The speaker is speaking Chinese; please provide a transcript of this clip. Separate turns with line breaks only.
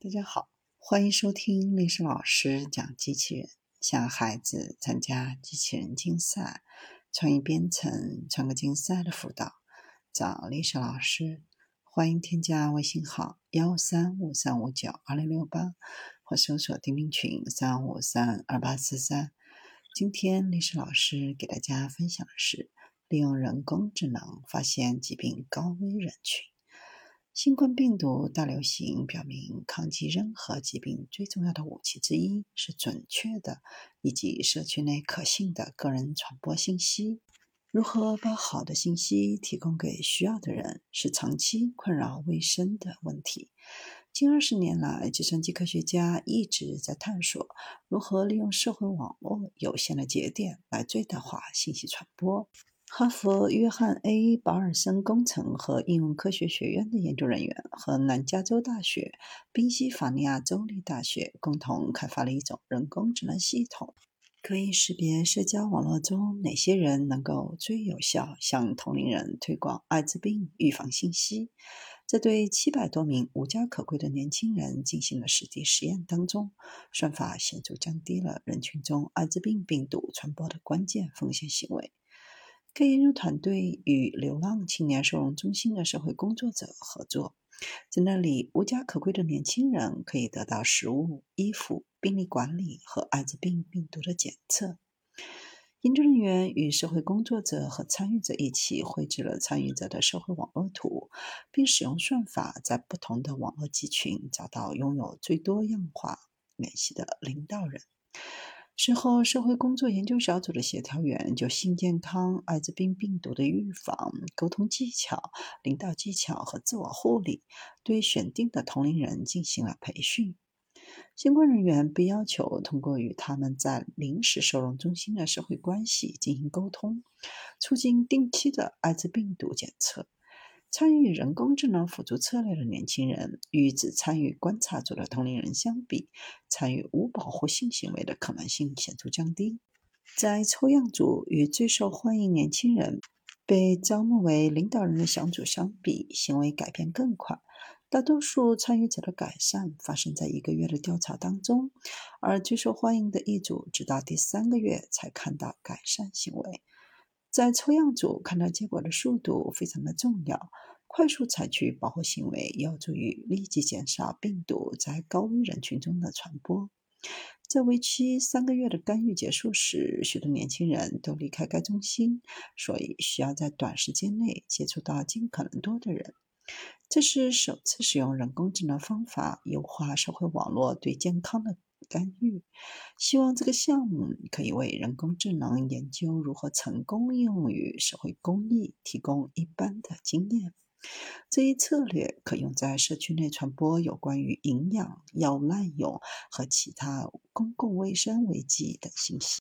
大家好，欢迎收听历史老师讲机器人，向孩子参加机器人竞赛、创意编程、创客竞赛的辅导，找历史老师。欢迎添加微信号幺三五三五九二零六八，或搜索钉钉群三五三二八四三。今天历史老师给大家分享的是，利用人工智能发现疾病高危人群。新冠病毒大流行表明，抗击任何疾病最重要的武器之一是准确的以及社区内可信的个人传播信息。如何把好的信息提供给需要的人，是长期困扰卫生的问题。近二十年来，计算机科学家一直在探索如何利用社会网络有限的节点来最大化信息传播。哈佛约翰 ·A· 保尔森工程和应用科学学院的研究人员和南加州大学、宾夕法尼亚州立大学共同开发了一种人工智能系统，可以识别社交网络中哪些人能够最有效向同龄人推广艾滋病预防信息。在对七百多名无家可归的年轻人进行了实地实验当中，算法显著降低了人群中艾滋病病毒传播的关键风险行为。该研究团队与流浪青年收容中心的社会工作者合作，在那里，无家可归的年轻人可以得到食物、衣服、病例管理和艾滋病病毒的检测。研究人员与社会工作者和参与者一起绘制了参与者的社会网络图，并使用算法在不同的网络集群找到拥有最多样化联系的领导人。随后，社会工作研究小组的协调员就性健康、艾滋病病毒的预防、沟通技巧、领导技巧和自我护理，对选定的同龄人进行了培训。相关人员被要求通过与他们在临时收容中心的社会关系进行沟通，促进定期的艾滋病毒检测。参与人工智能辅助策略的年轻人与只参与观察组的同龄人相比，参与无保护性行为的可能性显著降低。在抽样组与最受欢迎年轻人被招募为领导人的小组相比，行为改变更快。大多数参与者的改善发生在一个月的调查当中，而最受欢迎的一组直到第三个月才看到改善行为。在抽样组看到结果的速度非常的重要，快速采取保护行为有助于立即减少病毒在高危人群中的传播。在为期三个月的干预结束时，许多年轻人都离开该中心，所以需要在短时间内接触到尽可能多的人。这是首次使用人工智能方法优化社会网络对健康的。干预，希望这个项目可以为人工智能研究如何成功应用于社会公益提供一般的经验。这一策略可用在社区内传播有关于营养、药物滥用和其他公共卫生危机的信息。